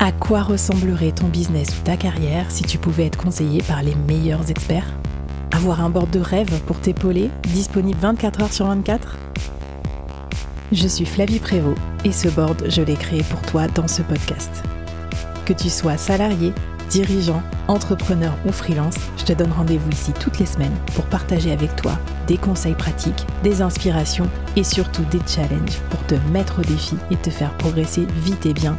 À quoi ressemblerait ton business ou ta carrière si tu pouvais être conseillé par les meilleurs experts? Avoir un board de rêve pour t'épauler, disponible 24 heures sur 24 Je suis Flavie Prévost et ce board, je l'ai créé pour toi dans ce podcast. Que tu sois salarié, dirigeant, entrepreneur ou freelance, je te donne rendez-vous ici toutes les semaines pour partager avec toi des conseils pratiques, des inspirations et surtout des challenges pour te mettre au défi et te faire progresser vite et bien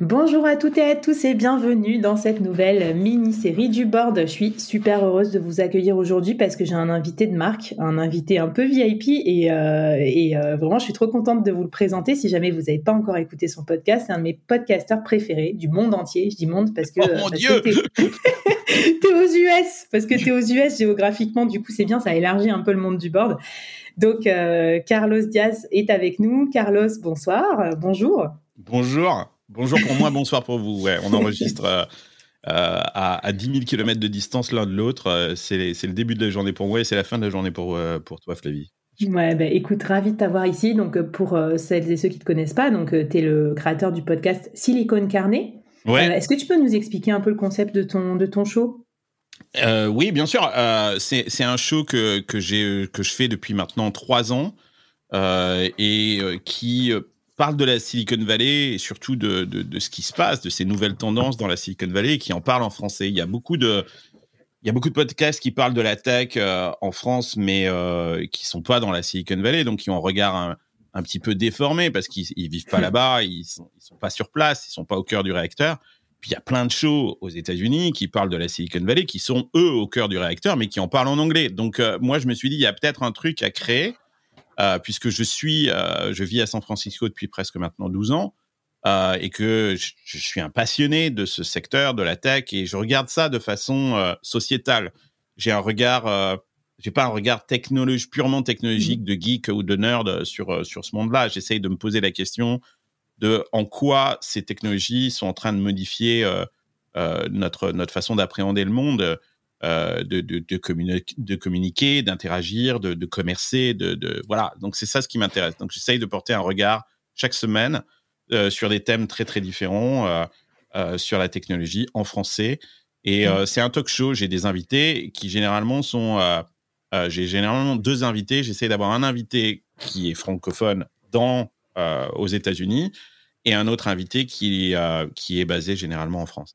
Bonjour à toutes et à tous et bienvenue dans cette nouvelle mini-série du board. Je suis super heureuse de vous accueillir aujourd'hui parce que j'ai un invité de marque, un invité un peu VIP et, euh, euh, vraiment je suis trop contente de vous le présenter. Si jamais vous n'avez pas encore écouté son podcast, c'est un de mes podcasteurs préférés du monde entier. Je dis monde parce que... Oh mon Dieu T'es aux US Parce que t'es aux US géographiquement, du coup c'est bien, ça élargit un peu le monde du board. Donc euh, Carlos Diaz est avec nous. Carlos, bonsoir, bonjour. Bonjour. Bonjour pour moi, bonsoir pour vous. Ouais, on enregistre euh, euh, à, à, 10 000 km de distance l'un de l'autre. Euh, c'est le début de la journée pour moi et c'est la fin de la journée pour, pour toi, Flavie. Ouais, bah, écoute, ravi de t'avoir ici. Donc, pour celles et ceux qui ne te connaissent pas, donc tu es le créateur du podcast Silicon Carnet. Ouais. Est-ce que tu peux nous expliquer un peu le concept de ton, de ton show? Oui, bien sûr. c'est un show que, que, que je fais depuis maintenant trois ans et qui parle de la Silicon Valley et surtout de, de, de, ce qui se passe, de ces nouvelles tendances dans la Silicon Valley et qui en parle en français. Il y a beaucoup de, il y a beaucoup de podcasts qui parlent de la tech euh, en France, mais euh, qui sont pas dans la Silicon Valley, donc qui ont un regard un, un petit peu déformé parce qu'ils ils vivent pas là-bas, ils sont, ils sont pas sur place, ils sont pas au cœur du réacteur. Puis il y a plein de shows aux États-Unis qui parlent de la Silicon Valley, qui sont eux au cœur du réacteur, mais qui en parlent en anglais. Donc euh, moi je me suis dit il y a peut-être un truc à créer puisque je suis, euh, je vis à San Francisco depuis presque maintenant 12 ans. Euh, et que je, suis un passionné de ce secteur, de la tech, et je regarde ça de façon euh, sociétale. J'ai un regard, euh, j'ai pas un regard technologique, purement technologique de geek ou de nerd sur sur ce monde-là. J'essaye de me poser la question de en quoi ces technologies sont en train de modifier notre notre façon d'appréhender le monde. Euh, de, de, de, de, communiquer, d'interagir, de, de, commercer, de, de voilà. Donc c'est ça ce qui m'intéresse. Donc j'essaye de porter un regard chaque semaine euh, sur des thèmes très très différents euh sur la technologie en français. Et mmh. c'est un talk show. J'ai des invités qui généralement sont. J'ai généralement deux invités. J'essaie d'avoir un invité qui est francophone dans aux États-Unis et un autre invité qui qui est basé généralement en France.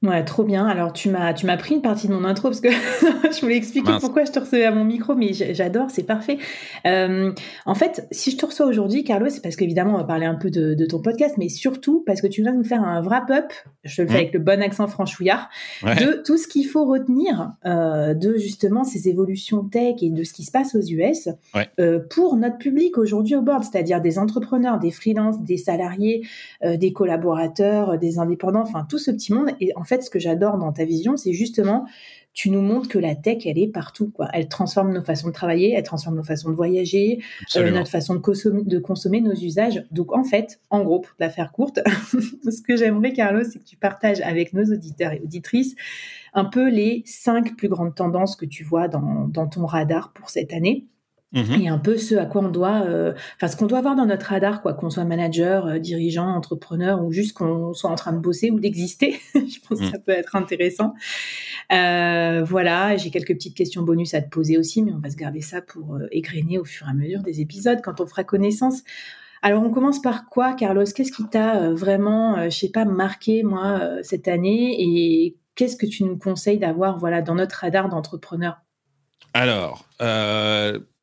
Ouais, trop bien. Alors, tu m'as, tu m'as pris une partie de mon intro parce que je voulais expliquer Mince. pourquoi je te recevais à mon micro, mais j'adore, c'est parfait. Euh, en fait, si je te reçois aujourd'hui, Carlos, c'est parce qu'évidemment, on va parler un peu de, de, ton podcast, mais surtout parce que tu viens nous faire un wrap-up, je le fais mmh. avec le bon accent franchouillard, ouais. de tout ce qu'il faut retenir euh, de justement ces évolutions tech et de ce qui se passe aux US ouais. euh, pour notre public aujourd'hui au board, c'est-à-dire des entrepreneurs, des freelances, des salariés, des collaborateurs, des indépendants, enfin tout ce petit monde. Et en fait, ce que j'adore dans ta vision, c'est justement, tu nous montres que la tech, elle est partout. Quoi. Elle transforme nos façons de travailler, elle transforme nos façons de voyager, euh, notre façon de consommer, de consommer nos usages. Donc, en fait, en gros, pour la faire courte, ce que j'aimerais, Carlos, c'est que tu partages avec nos auditeurs et auditrices un peu les cinq plus grandes tendances que tu vois dans, dans ton radar pour cette année. Mmh. Et un peu ce à quoi on doit, euh, enfin ce qu'on doit avoir dans notre radar, quoi, qu'on soit manager, euh, dirigeant, entrepreneur ou juste qu'on soit en train de bosser ou d'exister. Je pense mmh. que ça peut être intéressant. Euh, voilà, j'ai quelques petites questions bonus à te poser aussi, mais on va se garder ça pour égrener au fur et à mesure des épisodes quand on fera connaissance. Alors on commence par quoi, Carlos? Qu'est-ce qui t'a vraiment, je sais pas, marqué moi cette année? Et qu'est-ce que tu nous conseilles d'avoir, voilà, dans notre radar d'entrepreneur? Alors.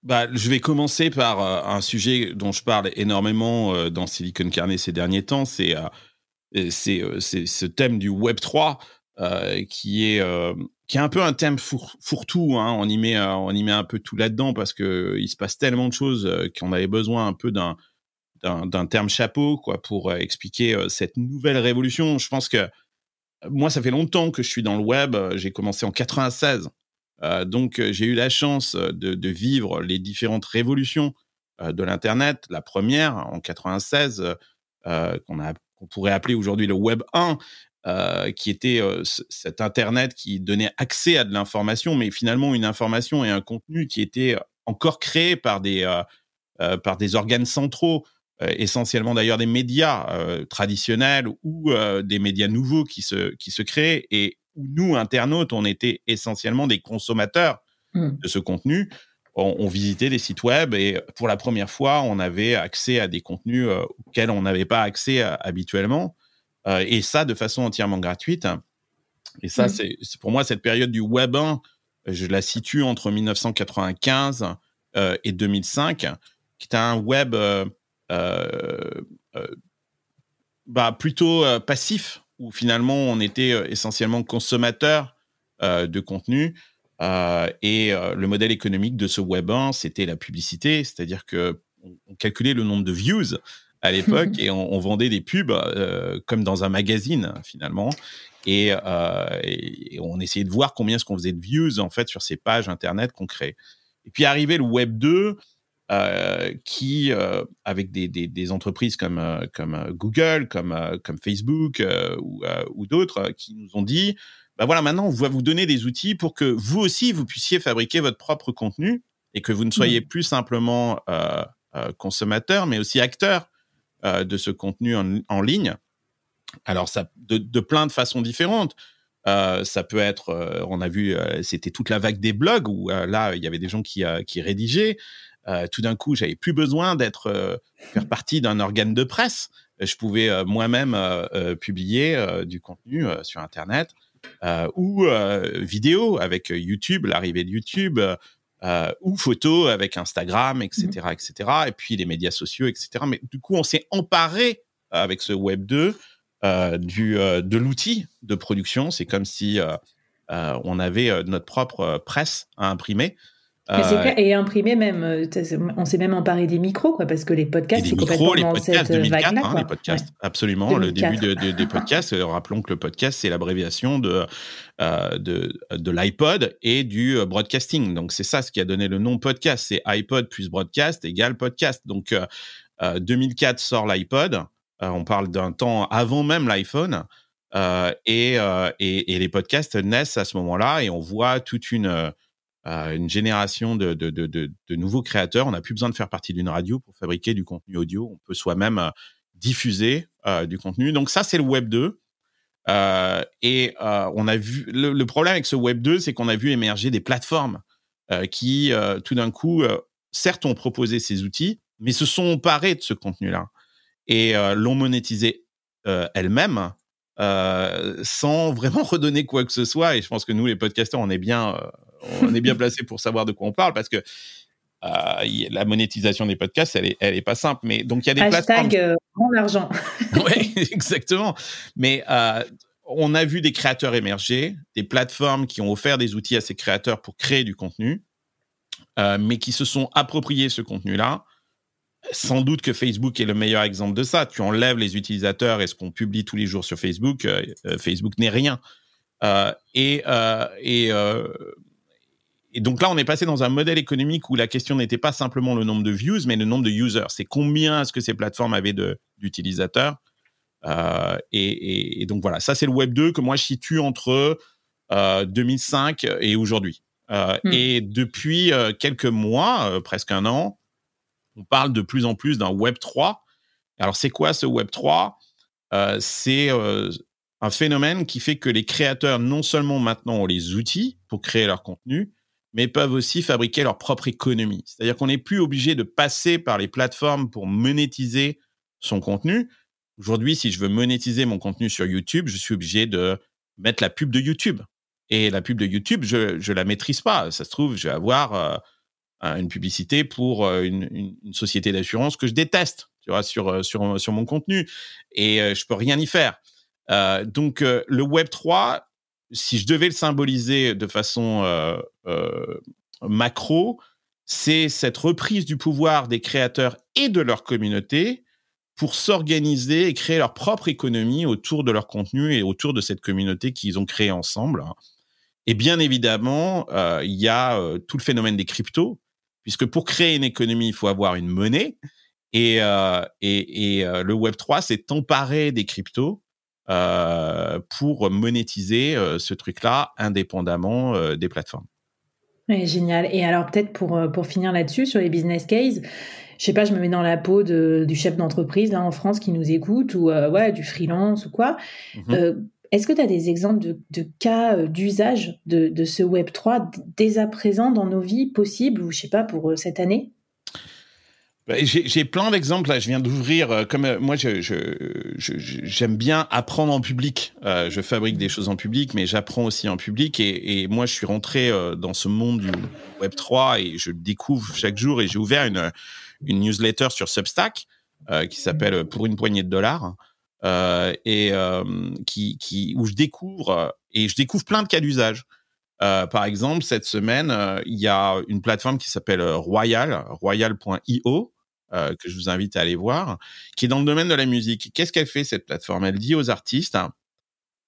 Bah, je vais commencer par euh, un sujet dont je parle énormément euh, dans Silicon Carnet ces derniers temps. C'est euh, ce thème du Web 3 qui est qui est un peu un thème four, fourre-tout. Hein. On y met on y met un peu tout là-dedans parce que il se passe tellement de choses qu'on avait besoin un peu d'un d'un terme chapeau quoi pour expliquer cette nouvelle révolution. Je pense que moi, ça fait longtemps que je suis dans le web. J'ai commencé en 96 donc, j'ai eu la chance de, vivre les différentes révolutions de l'Internet. La première, en 96, qu'on pourrait appeler aujourd'hui le Web 1, qui était cet Internet qui donnait accès à de l'information, mais finalement une information et un contenu qui était encore créé par des, par des organes centraux, essentiellement d'ailleurs des médias traditionnels ou des médias nouveaux qui se, qui se créent. Et où nous, internautes, on était essentiellement des consommateurs mmh. de ce contenu. On, visitait des sites web et pour la première fois, on avait accès à des contenus euh, auxquels on n'avait pas accès euh, habituellement. Euh, et ça, de façon entièrement gratuite. Et ça, mmh. c'est pour moi, cette période du Web 1, je la situe entre 1995 et 2005, qui était un web bah, plutôt passif où finalement on était euh, essentiellement consommateur euh, de contenu. Euh, et le modèle économique de ce Web 1, c'était la publicité, c'est-à-dire que on, calculait le nombre de views à l'époque et on, vendait des pubs comme dans un magazine finalement. Et, on essayait de voir combien est-ce qu'on faisait de views en fait sur ces pages internet qu'on créait. Et puis arrivé le Web 2, euh, qui, euh, avec des, des, des, entreprises comme, euh, comme Google, comme, comme Facebook ou, ou d'autres, qui nous ont dit, bah voilà, maintenant, on va vous donner des outils pour que vous aussi, vous puissiez fabriquer votre propre contenu et que vous ne soyez mmh. plus simplement consommateur, mais aussi acteur de ce contenu en, en ligne. Alors, ça, de, de, plein de façons différentes. Euh, ça peut être, on a vu, c'était toute la vague des blogs où là, il y avait des gens qui, qui rédigeaient. Euh, tout d'un coup, j'avais plus besoin d'être euh, faire partie d'un organe de presse. Je pouvais euh, moi-même publier du contenu sur Internet ou vidéo avec YouTube, l'arrivée de YouTube. ou photo avec Instagram, etc., mmh etc., et puis les médias sociaux, etc. Mais du coup, on s'est emparé avec ce Web 2 du, de l'outil de production. C'est comme si on avait notre propre presse à imprimer. Euh, et imprimer même, euh, on s'est même emparé des micros, quoi, parce que les podcasts, c'est complètement les podcasts 2004, hein, les podcasts, absolument, le début des podcasts. Euh, rappelons que le podcast, c'est l'abréviation de, de, de l'iPod et du broadcasting. Donc, c'est ça ce qui a donné le nom podcast. C'est iPod plus broadcast égale podcast. Donc, 2004 sort l'iPod. on parle d'un temps avant même l'iPhone. et, et, et, les podcasts naissent à ce moment-là et on voit toute une une génération de, de, de, nouveaux créateurs. On n'a plus besoin de faire partie d'une radio pour fabriquer du contenu audio. On peut soi-même euh, diffuser euh, du contenu. Donc ça, c'est le Web 2. Euh, et on a vu le, problème avec ce Web 2, c'est qu'on a vu émerger des plateformes qui, tout d'un coup, certes ont proposé ces outils, mais se sont emparées de ce contenu-là et l'ont monétisé elles-mêmes sans vraiment redonner quoi que ce soit. Et je pense que nous, les podcasteurs, on est bien, on est bien placé pour savoir de quoi on parle parce que euh, la monétisation des podcasts, elle est, elle est pas simple. Mais donc il y a des Hashtag plateformes. Euh, l'argent. oui, exactement. Mais euh, on a vu des créateurs émerger, des plateformes qui ont offert des outils à ces créateurs pour créer du contenu, mais qui se sont appropriés ce contenu-là. Sans doute que Facebook est le meilleur exemple de ça. Tu enlèves les utilisateurs et ce qu'on publie tous les jours sur Facebook, Facebook n'est rien. et, et et donc là, on est passé dans un modèle économique où la question n'était pas simplement le nombre de views, mais le nombre de users. C'est combien est-ce que ces plateformes avaient d'utilisateurs euh, et, donc voilà, ça c'est le Web 2 que moi je situe entre 2005 euh, et aujourd'hui. Euh, hmm. Et depuis quelques mois, presque un an, on parle de plus en plus d'un Web 3. Alors c'est quoi ce Web 3 C'est un phénomène qui fait que les créateurs non seulement maintenant ont les outils pour créer leur contenu, mais peuvent aussi fabriquer leur propre économie. C'est-à-dire qu'on n'est plus obligé de passer par les plateformes pour monétiser son contenu. Aujourd'hui, si je veux monétiser mon contenu sur YouTube, je suis obligé de mettre la pub de YouTube. Et la pub de YouTube, je ne la maîtrise pas. Ça se trouve, je vais avoir euh, une publicité pour euh, une, société d'assurance que je déteste, euh, sur, mon contenu. Et je peux rien y faire. donc, le Web 3, si je devais le symboliser de façon euh, euh, macro, c'est cette reprise du pouvoir des créateurs et de leur communauté pour s'organiser et créer leur propre économie autour de leur contenu et autour de cette communauté qu'ils ont créée ensemble. Et bien évidemment, il y a tout le phénomène des cryptos, puisque pour créer une économie, il faut avoir une monnaie. Et, et, le Web 3 s'est emparé des cryptos pour monétiser ce truc-là indépendamment des plateformes. génial. Et alors peut-être pour, pour finir là-dessus, sur les business cases, je sais pas, je me mets dans la peau du chef d'entreprise là en France qui nous écoute ou ouais, du freelance ou quoi. Mmh est-ce que tu as des exemples de, cas d'usage de, de, ce Web 3 dès à présent dans nos vies possibles ou je sais pas pour cette année? J'ai plein d'exemples là. Je viens d'ouvrir. Euh, comme euh, moi, j'aime je, bien apprendre en public. Euh, je fabrique des choses en public, mais j'apprends aussi en public. Et, moi, je suis rentré dans ce monde du Web 3 et je découvre chaque jour. Et j'ai ouvert une, une newsletter sur Substack qui s'appelle Pour une poignée de dollars et qui, qui où je découvre et je découvre plein de cas d'usage. par exemple, cette semaine, il y a une plateforme qui s'appelle Royal, royal.io, euh, que je vous invite à aller voir, qui est dans le domaine de la musique. Qu'est-ce qu'elle fait cette plateforme? Elle dit aux artistes,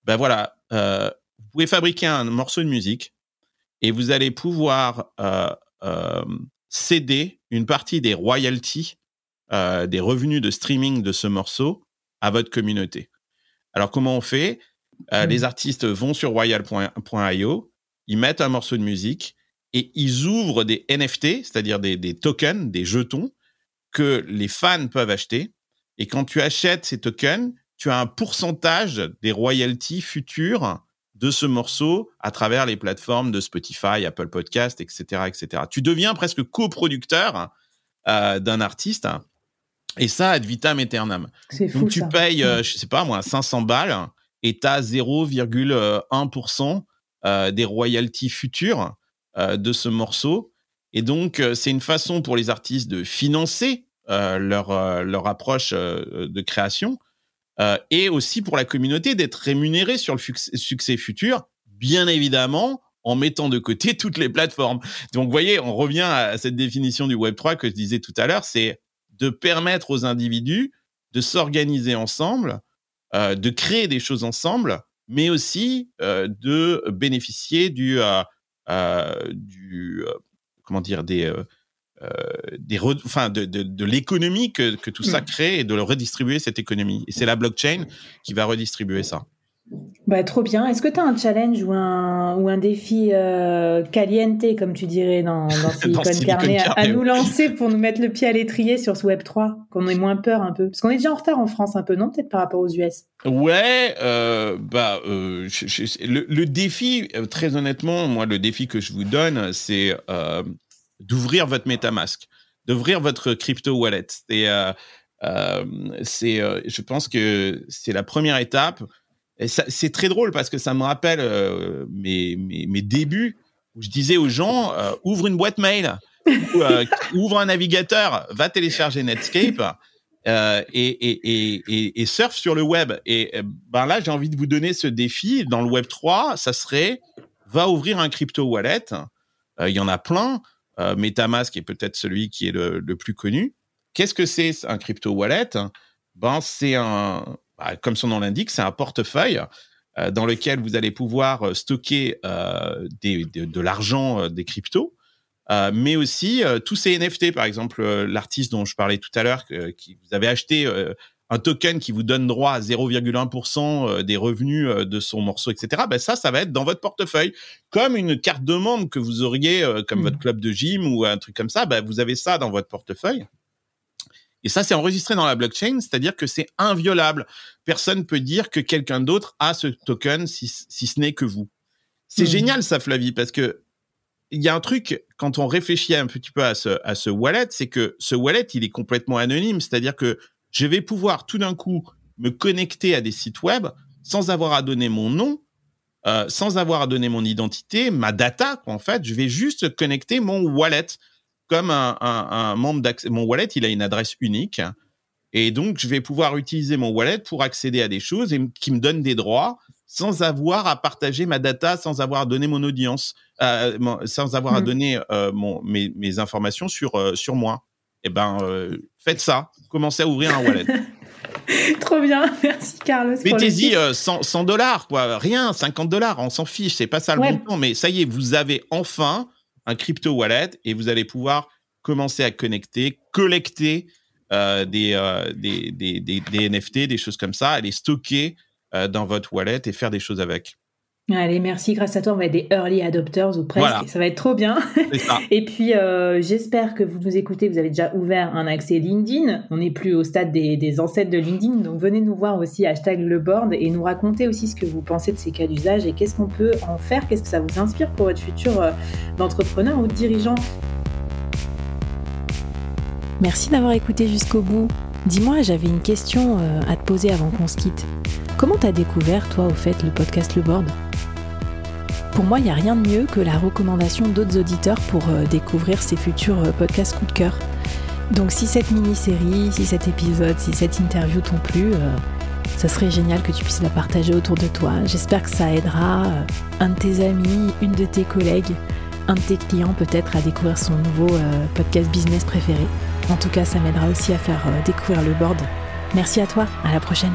ben voilà, euh, vous pouvez fabriquer un morceau de musique et vous allez pouvoir euh, céder une partie des royalties, des revenus de streaming de ce morceau à votre communauté. Alors comment on fait? Mmh. Les artistes vont sur royal.io, ils mettent un morceau de musique et ils ouvrent des NFT, c'est-à-dire des, tokens, des jetons, que les fans peuvent acheter. Et quand tu achètes ces tokens, tu as un pourcentage des royalties futures de ce morceau à travers les plateformes de Spotify, Apple Podcast, etc., etc. Tu deviens presque coproducteur euh, d'un artiste. Et ça, ad vitam aeternam. Donc tu payes, euh, je sais pas moi, 500 balles et tu as 0,1% euh, des royalties futures de ce morceau. Et donc, c'est une façon pour les artistes de financer euh, leur, euh, leur approche euh, de création, et aussi pour la communauté d'être rémunérée sur le succès futur, bien évidemment, en mettant de côté toutes les plateformes. Donc, vous voyez, on revient à cette définition du Web3 que je disais tout à l'heure, c'est de permettre aux individus de s'organiser ensemble, de créer des choses ensemble, mais aussi de bénéficier du comment dire, des, euh, des enfin de, de, de l'économie que, que, tout ça mm. crée et de le redistribuer cette économie. Et c'est la blockchain qui va redistribuer ça. Bah, trop bien. Est-ce que tu as un challenge ou un, ou un défi euh, caliente, comme tu dirais dans, dans Silicon, Carnet, à, nous lancer pour nous mettre le pied à l'étrier sur ce Web3, qu'on ait moins peur un peu? Parce qu'on est déjà en retard en France un peu, non Peut-être par rapport aux US Ouais, euh, bah, euh, le, le, défi, euh, très honnêtement, moi, le défi que je vous donne, c'est d'ouvrir votre MetaMask, d'ouvrir votre crypto wallet. Et c'est, je pense que c'est la première étape. C'est très drôle parce que ça me rappelle mes, mes, mes, débuts où je disais aux gens ouvre une boîte mail, ou, ouvre un navigateur, va télécharger Netscape. Euh, et, et, et, et, surf sur le web. Et ben là, j'ai envie de vous donner ce défi. Dans le Web 3, ça serait va ouvrir un crypto wallet. Il y en a plein. Euh, MetaMask est peut-être celui qui est le, plus connu. Qu'est-ce que c'est un crypto wallet? Ben c'est un, bah, comme son nom l'indique, c'est un portefeuille euh, dans lequel vous allez pouvoir euh, stocker de, l'argent des cryptos. mais aussi tous ces NFT, par exemple l'artiste dont je parlais tout à l'heure, qui vous avez acheté un token qui vous donne droit à 0,1% euh, des revenus euh, de son morceau, etc. Ben ça, ça va être dans votre portefeuille, comme une carte de membre que vous auriez, euh, comme votre mmh. club de gym ou un truc comme ça. Ben vous avez ça dans votre portefeuille. Et ça, c'est enregistré dans la blockchain, c'est-à-dire que c'est inviolable. Personne peut dire que quelqu'un d'autre a ce token si, si ce n'est que vous. C'est mmh. génial ça, Flavie, parce que il y a un truc quand on réfléchit un petit peu à ce, à ce wallet, c'est que ce wallet, il est complètement anonyme, c'est-à-dire que je vais pouvoir tout d'un coup me connecter à des sites web sans avoir à donner mon nom, euh, sans avoir à donner mon identité, ma data, en fait. Je vais juste connecter mon wallet comme un, membre d'accès. Mon wallet, il a une adresse unique. Et donc, je vais pouvoir utiliser mon wallet pour accéder à des choses et qui me donnent des droits sans avoir à partager ma data, sans avoir à donner mon audience, euh, sans avoir à mmh. donner euh, mon, mes, mes, informations sur, sur moi. Eh ben, faites ça commencez à ouvrir un wallet. Trop bien, merci Carlos. Mettez-y 100 dollars, quoi. Rien, 50 dollars, on s'en fiche, c'est pas ça le montant. Mais ça y est, vous avez enfin un crypto wallet et vous allez pouvoir commencer à connecter, collecter euh, des, euh, des, des, des, NFT, des choses comme ça, à les stocker euh, dans votre wallet et faire des choses avec. Allez, merci. Grâce à toi, on va être des early adopters ou presque. Ça va être trop bien. Et puis, j'espère que vous nous écoutez. Vous avez déjà ouvert un accès LinkedIn. On n'est plus au stade des, des, ancêtres de LinkedIn. Donc, venez nous voir aussi, hashtag le board, et nous raconter aussi ce que vous pensez de ces cas d'usage et qu'est-ce qu'on peut en faire. Qu'est-ce que ça vous inspire pour votre futur d'entrepreneur ou de dirigeant. Merci d'avoir écouté jusqu'au bout. Dis-moi, j'avais une question euh, à te poser avant qu'on se quitte. Comment t'as découvert, toi, au fait, le podcast Le Board? Pour moi, il n'y a rien de mieux que la recommandation d'autres auditeurs pour euh, découvrir ces futurs euh, podcasts coup de cœur. Donc si cette mini-série, si cet épisode, si cette interview t'ont plu, ça serait génial que tu puisses la partager autour de toi. J'espère que ça aidera un de tes amis, une de tes collègues, un de tes clients peut-être à découvrir son nouveau podcast business préféré. En tout cas, ça m'aidera aussi à faire euh, découvrir le board. Merci à toi, à la prochaine.